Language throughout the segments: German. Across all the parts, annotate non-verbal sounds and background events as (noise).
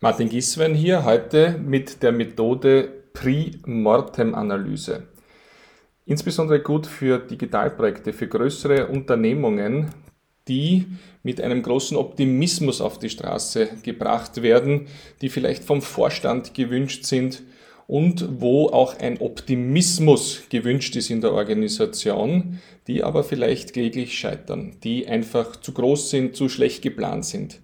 Martin Giswein hier heute mit der Methode Pre-Mortem-Analyse. Insbesondere gut für Digitalprojekte, für größere Unternehmungen, die mit einem großen Optimismus auf die Straße gebracht werden, die vielleicht vom Vorstand gewünscht sind und wo auch ein Optimismus gewünscht ist in der Organisation, die aber vielleicht kläglich scheitern, die einfach zu groß sind, zu schlecht geplant sind.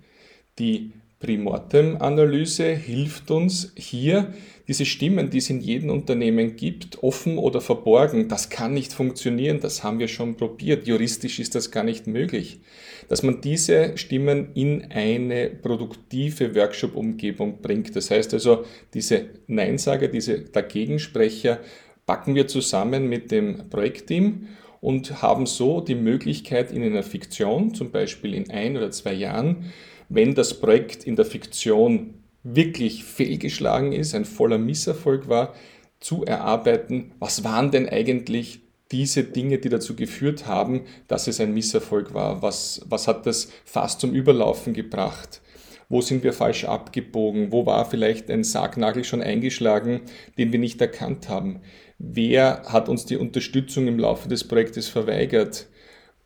Die Primortem-Analyse hilft uns hier, diese Stimmen, die es in jedem Unternehmen gibt, offen oder verborgen, das kann nicht funktionieren, das haben wir schon probiert, juristisch ist das gar nicht möglich, dass man diese Stimmen in eine produktive Workshop-Umgebung bringt. Das heißt also, diese Neinsager, diese Dagegensprecher packen wir zusammen mit dem Projektteam und haben so die Möglichkeit in einer Fiktion, zum Beispiel in ein oder zwei Jahren, wenn das Projekt in der Fiktion wirklich fehlgeschlagen ist, ein voller Misserfolg war, zu erarbeiten, was waren denn eigentlich diese Dinge, die dazu geführt haben, dass es ein Misserfolg war? Was, was hat das fast zum Überlaufen gebracht? Wo sind wir falsch abgebogen? Wo war vielleicht ein Sargnagel schon eingeschlagen, den wir nicht erkannt haben? Wer hat uns die Unterstützung im Laufe des Projektes verweigert?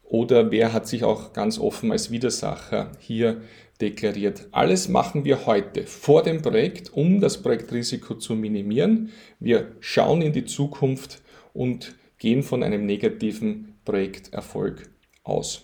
Oder wer hat sich auch ganz offen als Widersacher hier deklariert. Alles machen wir heute vor dem Projekt, um das Projektrisiko zu minimieren. Wir schauen in die Zukunft und gehen von einem negativen Projekterfolg aus.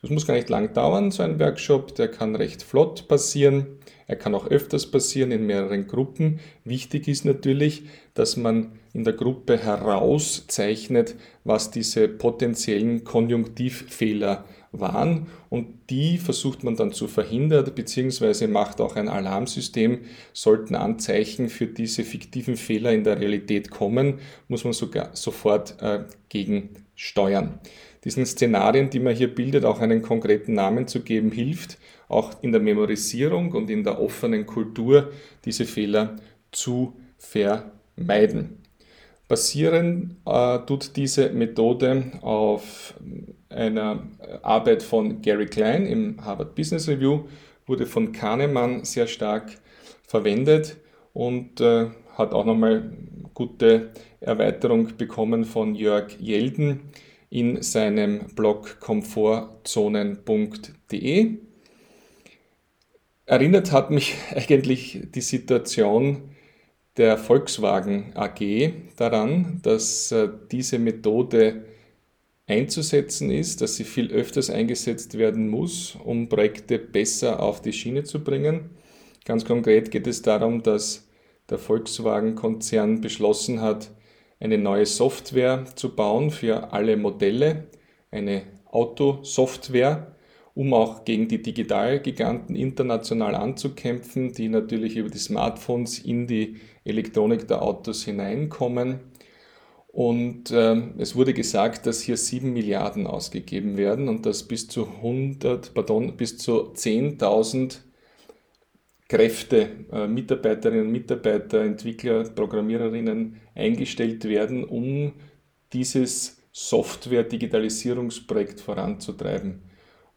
Das muss gar nicht lang dauern, so ein Workshop, der kann recht flott passieren. Er kann auch öfters passieren in mehreren Gruppen. Wichtig ist natürlich, dass man in der Gruppe herauszeichnet, was diese potenziellen Konjunktivfehler waren und die versucht man dann zu verhindern, beziehungsweise macht auch ein Alarmsystem. Sollten Anzeichen für diese fiktiven Fehler in der Realität kommen, muss man sogar sofort äh, gegen. Diesen Szenarien, die man hier bildet, auch einen konkreten Namen zu geben, hilft auch in der Memorisierung und in der offenen Kultur diese Fehler zu vermeiden. Basieren äh, tut diese Methode auf einer Arbeit von Gary Klein im Harvard Business Review, wurde von Kahnemann sehr stark verwendet und äh, hat auch nochmal gute Erweiterung bekommen von Jörg Jelden in seinem Blog komfortzonen.de. Erinnert hat mich (laughs) eigentlich die Situation der Volkswagen AG daran, dass äh, diese Methode einzusetzen ist, dass sie viel öfters eingesetzt werden muss, um Projekte besser auf die Schiene zu bringen. Ganz konkret geht es darum, dass der Volkswagen-Konzern beschlossen hat, eine neue Software zu bauen für alle Modelle, eine Autosoftware, um auch gegen die Digitalgiganten international anzukämpfen, die natürlich über die Smartphones in die Elektronik der Autos hineinkommen. Und äh, es wurde gesagt, dass hier 7 Milliarden ausgegeben werden und dass bis zu 100, pardon, bis zu 10.000 Kräfte, äh, Mitarbeiterinnen und Mitarbeiter, Entwickler, Programmiererinnen eingestellt werden, um dieses Software-Digitalisierungsprojekt voranzutreiben.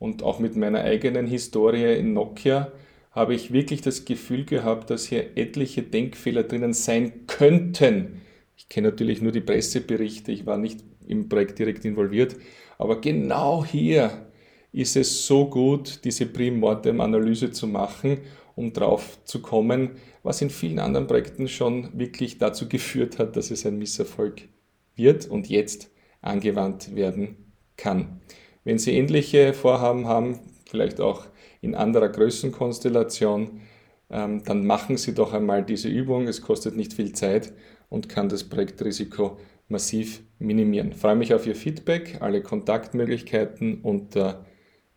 Und auch mit meiner eigenen Historie in Nokia habe ich wirklich das Gefühl gehabt, dass hier etliche Denkfehler drinnen sein könnten. Ich kenne natürlich nur die Presseberichte, ich war nicht im Projekt direkt involviert, aber genau hier ist es so gut, diese Prim-Mortem-Analyse zu machen, um drauf zu kommen, was in vielen anderen Projekten schon wirklich dazu geführt hat, dass es ein Misserfolg wird und jetzt angewandt werden kann. Wenn Sie ähnliche Vorhaben haben, vielleicht auch in anderer Größenkonstellation, ähm, dann machen Sie doch einmal diese Übung. Es kostet nicht viel Zeit und kann das Projektrisiko massiv minimieren. Ich freue mich auf Ihr Feedback, alle Kontaktmöglichkeiten unter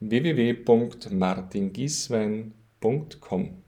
www.martingieswein.com.